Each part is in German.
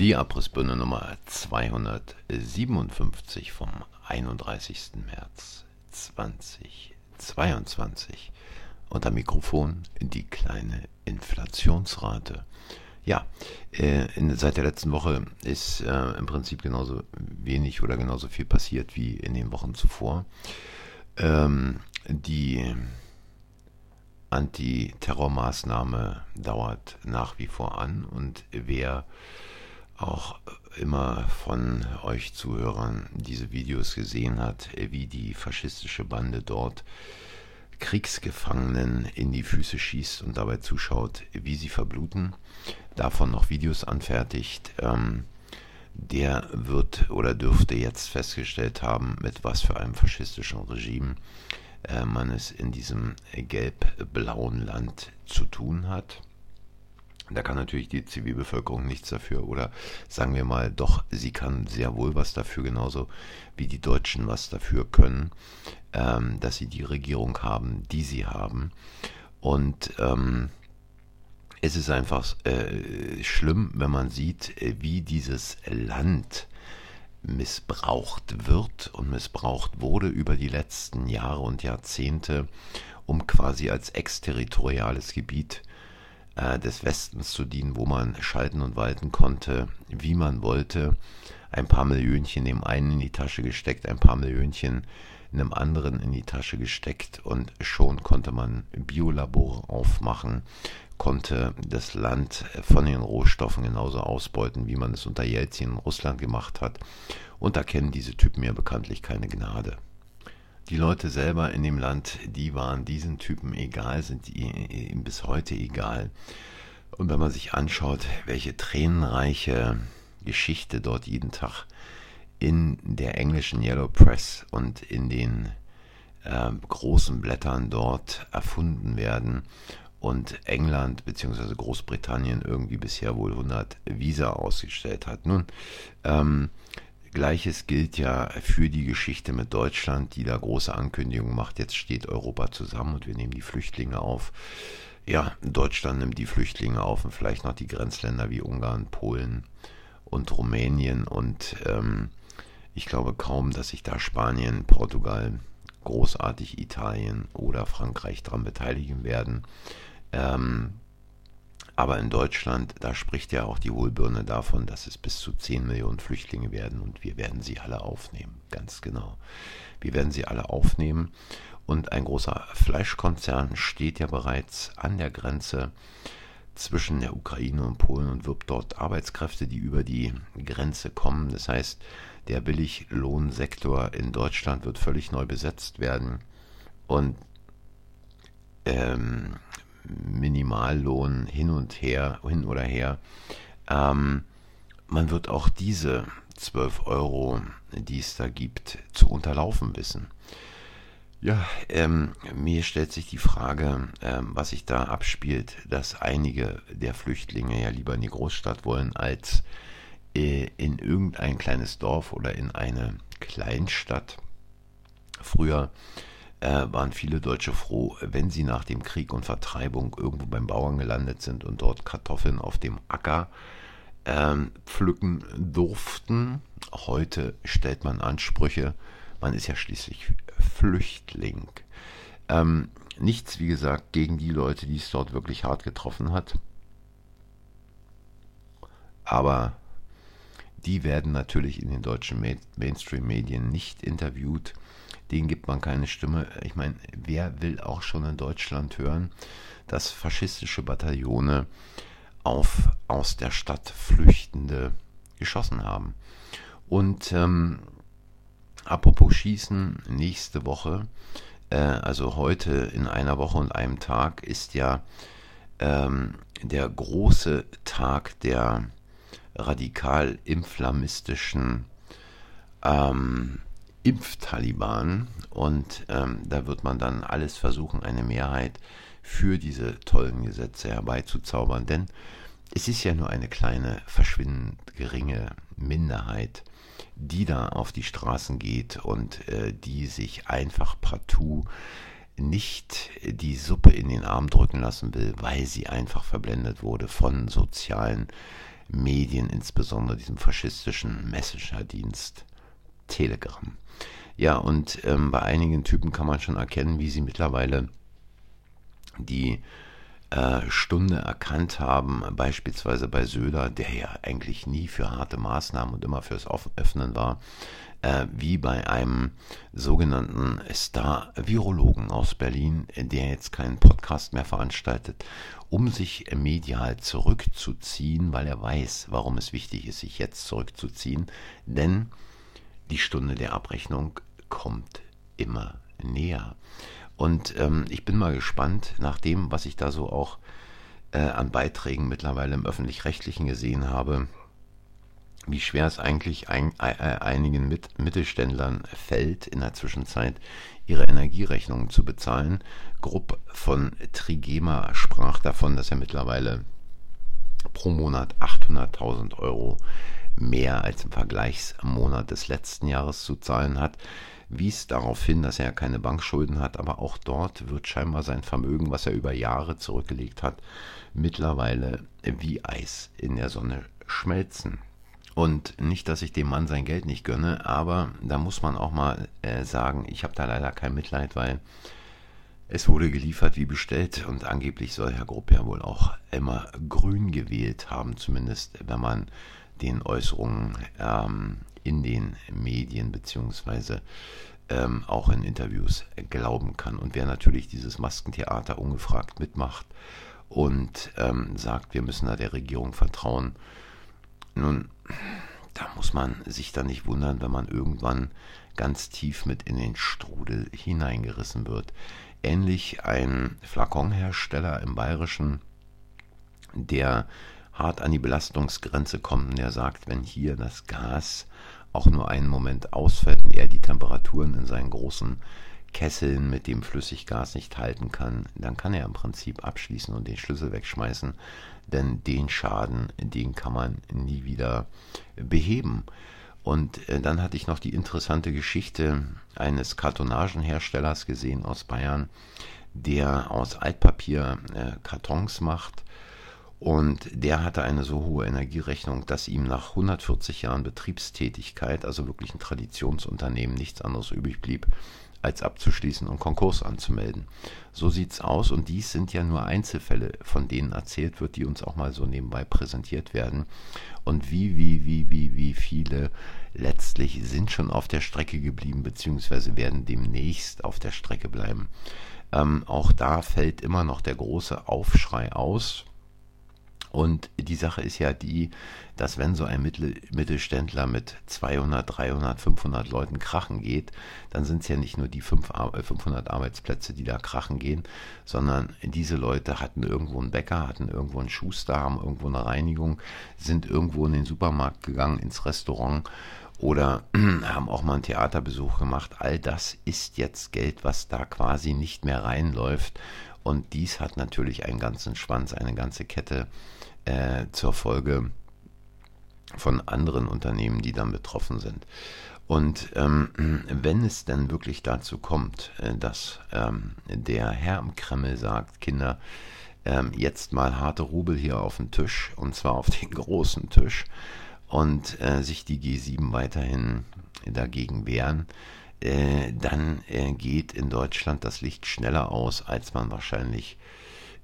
Die Abrissbirne Nummer 257 vom 31. März 2022. Unter Mikrofon die kleine Inflationsrate. Ja, äh, in, seit der letzten Woche ist äh, im Prinzip genauso wenig oder genauso viel passiert wie in den Wochen zuvor. Ähm, die Antiterrormaßnahme dauert nach wie vor an und wer auch immer von euch Zuhörern diese Videos gesehen hat, wie die faschistische Bande dort Kriegsgefangenen in die Füße schießt und dabei zuschaut, wie sie verbluten, davon noch Videos anfertigt, ähm, der wird oder dürfte jetzt festgestellt haben, mit was für einem faschistischen Regime äh, man es in diesem gelb-blauen Land zu tun hat. Da kann natürlich die Zivilbevölkerung nichts dafür oder sagen wir mal, doch, sie kann sehr wohl was dafür, genauso wie die Deutschen was dafür können, ähm, dass sie die Regierung haben, die sie haben. Und ähm, es ist einfach äh, schlimm, wenn man sieht, äh, wie dieses Land missbraucht wird und missbraucht wurde über die letzten Jahre und Jahrzehnte, um quasi als exterritoriales Gebiet äh, des Westens zu dienen, wo man schalten und walten konnte, wie man wollte. Ein paar Millionchen dem einen in die Tasche gesteckt, ein paar Millionchen einem anderen in die Tasche gesteckt und schon konnte man Biolabore aufmachen, konnte das Land von den Rohstoffen genauso ausbeuten, wie man es unter Jelzin in Russland gemacht hat. Und da kennen diese Typen ja bekanntlich keine Gnade. Die Leute selber in dem Land, die waren diesen Typen egal, sind ihm bis heute egal. Und wenn man sich anschaut, welche tränenreiche Geschichte dort jeden Tag in der englischen Yellow Press und in den äh, großen Blättern dort erfunden werden und England bzw. Großbritannien irgendwie bisher wohl 100 Visa ausgestellt hat. Nun, ähm, Gleiches gilt ja für die Geschichte mit Deutschland, die da große Ankündigungen macht. Jetzt steht Europa zusammen und wir nehmen die Flüchtlinge auf. Ja, Deutschland nimmt die Flüchtlinge auf und vielleicht noch die Grenzländer wie Ungarn, Polen und Rumänien. Und ähm, ich glaube kaum, dass sich da Spanien, Portugal, großartig Italien oder Frankreich daran beteiligen werden. Ähm, aber in Deutschland, da spricht ja auch die Hohlbirne davon, dass es bis zu 10 Millionen Flüchtlinge werden und wir werden sie alle aufnehmen. Ganz genau. Wir werden sie alle aufnehmen. Und ein großer Fleischkonzern steht ja bereits an der Grenze zwischen der Ukraine und Polen und wirbt dort Arbeitskräfte, die über die Grenze kommen. Das heißt, der Billiglohnsektor in Deutschland wird völlig neu besetzt werden. Und ähm, Minimallohn hin und her, hin oder her. Ähm, man wird auch diese 12 Euro, die es da gibt, zu unterlaufen wissen. Ja, ähm, mir stellt sich die Frage, ähm, was sich da abspielt, dass einige der Flüchtlinge ja lieber in die Großstadt wollen, als äh, in irgendein kleines Dorf oder in eine Kleinstadt. Früher waren viele Deutsche froh, wenn sie nach dem Krieg und Vertreibung irgendwo beim Bauern gelandet sind und dort Kartoffeln auf dem Acker ähm, pflücken durften. Heute stellt man Ansprüche. Man ist ja schließlich Flüchtling. Ähm, nichts, wie gesagt, gegen die Leute, die es dort wirklich hart getroffen hat. Aber die werden natürlich in den deutschen Mainstream-Medien nicht interviewt denen gibt man keine Stimme. Ich meine, wer will auch schon in Deutschland hören, dass faschistische Bataillone auf aus der Stadt Flüchtende geschossen haben? Und ähm, apropos Schießen, nächste Woche, äh, also heute in einer Woche und einem Tag, ist ja ähm, der große Tag der radikal-inflammistischen ähm, Impftaliban und ähm, da wird man dann alles versuchen, eine Mehrheit für diese tollen Gesetze herbeizuzaubern, denn es ist ja nur eine kleine, verschwindend geringe Minderheit, die da auf die Straßen geht und äh, die sich einfach partout nicht die Suppe in den Arm drücken lassen will, weil sie einfach verblendet wurde von sozialen Medien, insbesondere diesem faschistischen Messenger-Dienst Telegram. Ja, und ähm, bei einigen Typen kann man schon erkennen, wie sie mittlerweile die äh, Stunde erkannt haben, beispielsweise bei Söder, der ja eigentlich nie für harte Maßnahmen und immer fürs Öffnen war, äh, wie bei einem sogenannten Star-Virologen aus Berlin, der jetzt keinen Podcast mehr veranstaltet, um sich medial zurückzuziehen, weil er weiß, warum es wichtig ist, sich jetzt zurückzuziehen, denn die Stunde der Abrechnung kommt immer näher. Und ähm, ich bin mal gespannt, nach dem, was ich da so auch äh, an Beiträgen mittlerweile im öffentlich-rechtlichen gesehen habe, wie schwer es eigentlich ein, äh, einigen Mit Mittelständlern fällt, in der Zwischenzeit ihre Energierechnungen zu bezahlen. Grupp von Trigema sprach davon, dass er mittlerweile pro Monat 800.000 Euro mehr als im Vergleichsmonat des letzten Jahres zu zahlen hat, wies darauf hin, dass er keine Bankschulden hat, aber auch dort wird scheinbar sein Vermögen, was er über Jahre zurückgelegt hat, mittlerweile wie Eis in der Sonne schmelzen. Und nicht, dass ich dem Mann sein Geld nicht gönne, aber da muss man auch mal äh, sagen, ich habe da leider kein Mitleid, weil es wurde geliefert wie bestellt und angeblich soll Herr Grupp ja wohl auch immer grün gewählt haben, zumindest wenn man den Äußerungen ähm, in den Medien beziehungsweise ähm, auch in Interviews glauben kann. Und wer natürlich dieses Maskentheater ungefragt mitmacht und ähm, sagt, wir müssen da der Regierung vertrauen, nun, da muss man sich dann nicht wundern, wenn man irgendwann ganz tief mit in den Strudel hineingerissen wird. Ähnlich ein Flakonhersteller im Bayerischen, der hart an die Belastungsgrenze kommt und der sagt, wenn hier das Gas auch nur einen Moment ausfällt und er die Temperaturen in seinen großen Kesseln mit dem Flüssiggas nicht halten kann, dann kann er im Prinzip abschließen und den Schlüssel wegschmeißen, denn den Schaden, den kann man nie wieder beheben. Und äh, dann hatte ich noch die interessante Geschichte eines Kartonagenherstellers gesehen aus Bayern, der aus Altpapier äh, Kartons macht und der hatte eine so hohe Energierechnung, dass ihm nach 140 Jahren Betriebstätigkeit, also wirklich ein Traditionsunternehmen, nichts anderes übrig blieb, als abzuschließen und Konkurs anzumelden. So sieht's aus und dies sind ja nur Einzelfälle, von denen erzählt wird, die uns auch mal so nebenbei präsentiert werden. Und wie, wie, wie, wie, wie viele letztlich sind schon auf der Strecke geblieben, beziehungsweise werden demnächst auf der Strecke bleiben. Ähm, auch da fällt immer noch der große Aufschrei aus, und die Sache ist ja die, dass wenn so ein Mittel, Mittelständler mit 200, 300, 500 Leuten krachen geht, dann sind es ja nicht nur die 500 äh, Arbeitsplätze, die da krachen gehen, sondern diese Leute hatten irgendwo einen Bäcker, hatten irgendwo einen Schuster, haben irgendwo eine Reinigung, sind irgendwo in den Supermarkt gegangen, ins Restaurant oder haben auch mal einen Theaterbesuch gemacht. All das ist jetzt Geld, was da quasi nicht mehr reinläuft. Und dies hat natürlich einen ganzen Schwanz, eine ganze Kette äh, zur Folge von anderen Unternehmen, die dann betroffen sind. Und ähm, wenn es denn wirklich dazu kommt, äh, dass ähm, der Herr im Kreml sagt, Kinder, ähm, jetzt mal harte Rubel hier auf den Tisch, und zwar auf den großen Tisch, und äh, sich die G7 weiterhin dagegen wehren, äh, dann äh, geht in Deutschland das Licht schneller aus, als man wahrscheinlich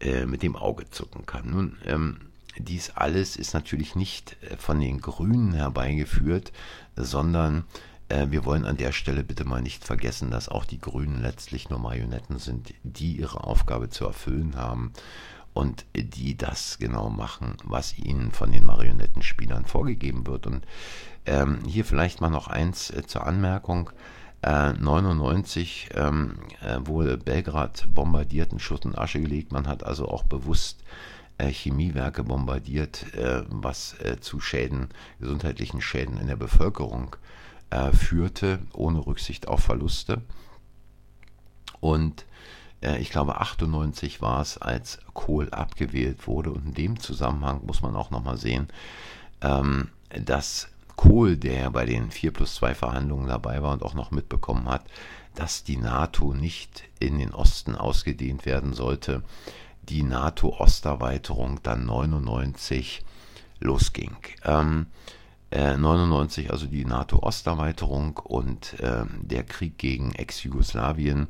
äh, mit dem Auge zucken kann. Nun, ähm, dies alles ist natürlich nicht äh, von den Grünen herbeigeführt, sondern äh, wir wollen an der Stelle bitte mal nicht vergessen, dass auch die Grünen letztlich nur Marionetten sind, die ihre Aufgabe zu erfüllen haben und die das genau machen, was ihnen von den Marionettenspielern vorgegeben wird. Und ähm, hier vielleicht mal noch eins äh, zur Anmerkung. Äh, 99 ähm, äh, wurde Belgrad bombardiert, in Schutt und Asche gelegt. Man hat also auch bewusst äh, Chemiewerke bombardiert, äh, was äh, zu Schäden, gesundheitlichen Schäden in der Bevölkerung führte, ohne Rücksicht auf Verluste. Und ich glaube 98 war es, als Kohl abgewählt wurde. Und in dem Zusammenhang muss man auch nochmal sehen, ähm, dass Kohl, der bei den 4 plus 2 Verhandlungen dabei war und auch noch mitbekommen hat, dass die NATO nicht in den Osten ausgedehnt werden sollte, die NATO-Osterweiterung dann 99 losging. Ähm, 99, äh, also die NATO-Osterweiterung und äh, der Krieg gegen Ex-Jugoslawien.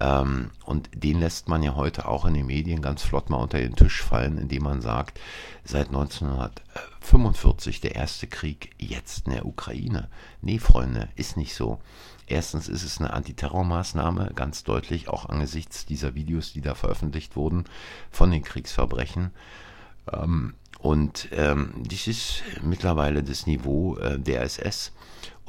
Ähm, und den lässt man ja heute auch in den Medien ganz flott mal unter den Tisch fallen, indem man sagt, seit 1945 der erste Krieg, jetzt in der Ukraine. Nee, Freunde, ist nicht so. Erstens ist es eine Antiterrormaßnahme, ganz deutlich, auch angesichts dieser Videos, die da veröffentlicht wurden von den Kriegsverbrechen. Ähm, und ähm, dies ist mittlerweile das Niveau äh, der SS.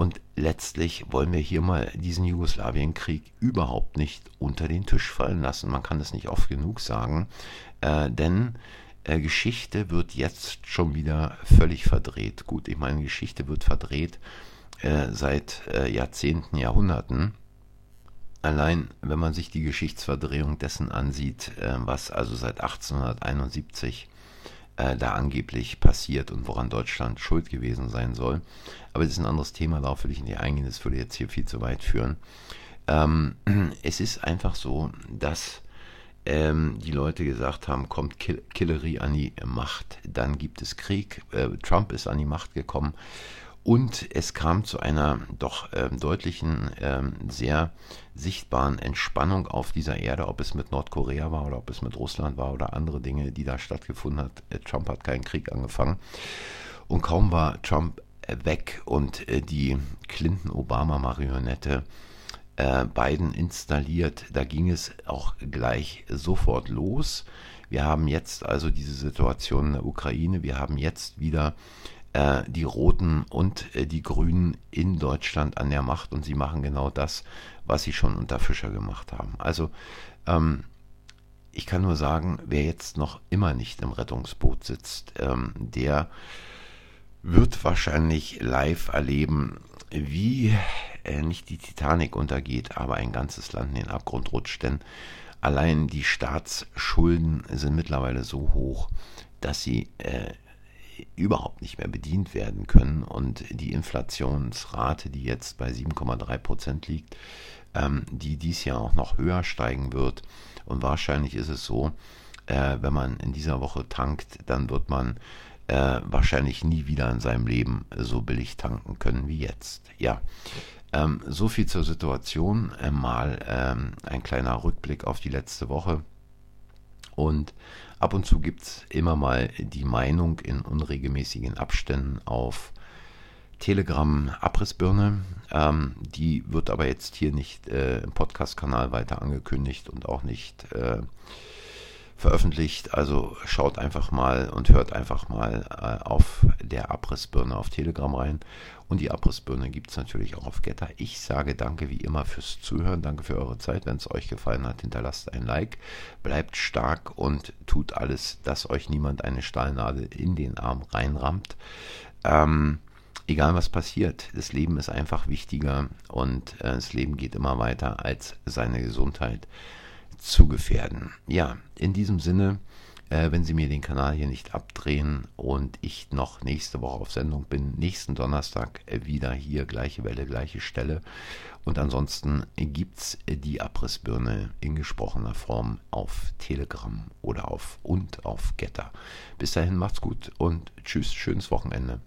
Und letztlich wollen wir hier mal diesen Jugoslawienkrieg überhaupt nicht unter den Tisch fallen lassen. Man kann das nicht oft genug sagen, äh, denn äh, Geschichte wird jetzt schon wieder völlig verdreht. Gut, ich meine, Geschichte wird verdreht äh, seit äh, Jahrzehnten, Jahrhunderten. Allein, wenn man sich die Geschichtsverdrehung dessen ansieht, äh, was also seit 1871 äh, da angeblich passiert und woran Deutschland schuld gewesen sein soll. Aber das ist ein anderes Thema, darauf will ich nicht eingehen, das würde jetzt hier viel zu weit führen. Ähm, es ist einfach so, dass ähm, die Leute gesagt haben, kommt Kill Killery an die Macht, dann gibt es Krieg. Äh, Trump ist an die Macht gekommen und es kam zu einer doch ähm, deutlichen, ähm, sehr sichtbaren Entspannung auf dieser Erde, ob es mit Nordkorea war oder ob es mit Russland war oder andere Dinge, die da stattgefunden hat. Äh, Trump hat keinen Krieg angefangen. Und kaum war Trump äh, weg und äh, die Clinton-Obama-Marionette äh, Biden installiert, da ging es auch gleich sofort los. Wir haben jetzt also diese Situation in der Ukraine, wir haben jetzt wieder äh, die Roten und äh, die Grünen in Deutschland an der Macht und sie machen genau das, was sie schon unter Fischer gemacht haben. Also ähm, ich kann nur sagen, wer jetzt noch immer nicht im Rettungsboot sitzt, ähm, der wird wahrscheinlich live erleben, wie äh, nicht die Titanic untergeht, aber ein ganzes Land in den Abgrund rutscht. Denn allein die Staatsschulden sind mittlerweile so hoch, dass sie äh, überhaupt nicht mehr bedient werden können. Und die Inflationsrate, die jetzt bei 7,3 Prozent liegt, ähm, die dies Jahr auch noch höher steigen wird. Und wahrscheinlich ist es so, äh, wenn man in dieser Woche tankt, dann wird man äh, wahrscheinlich nie wieder in seinem Leben so billig tanken können wie jetzt. Ja. Ähm, so viel zur Situation. Äh, mal ähm, ein kleiner Rückblick auf die letzte Woche. Und ab und zu gibt es immer mal die Meinung in unregelmäßigen Abständen auf Telegram Abrissbirne. Ähm, die wird aber jetzt hier nicht äh, im Podcast-Kanal weiter angekündigt und auch nicht äh, veröffentlicht. Also schaut einfach mal und hört einfach mal äh, auf der Abrissbirne auf Telegram rein. Und die Abrissbirne gibt es natürlich auch auf Getter. Ich sage danke wie immer fürs Zuhören. Danke für eure Zeit. Wenn es euch gefallen hat, hinterlasst ein Like. Bleibt stark und tut alles, dass euch niemand eine Stahlnadel in den Arm reinrammt. Ähm, egal was passiert, das Leben ist einfach wichtiger und äh, das Leben geht immer weiter als seine Gesundheit zu gefährden. Ja, in diesem Sinne, äh, wenn Sie mir den Kanal hier nicht abdrehen und ich noch nächste Woche auf Sendung bin, nächsten Donnerstag äh, wieder hier, gleiche Welle, gleiche Stelle. Und ansonsten gibt es äh, die Abrissbirne in gesprochener Form auf Telegram oder auf und auf Getter. Bis dahin macht's gut und tschüss, schönes Wochenende.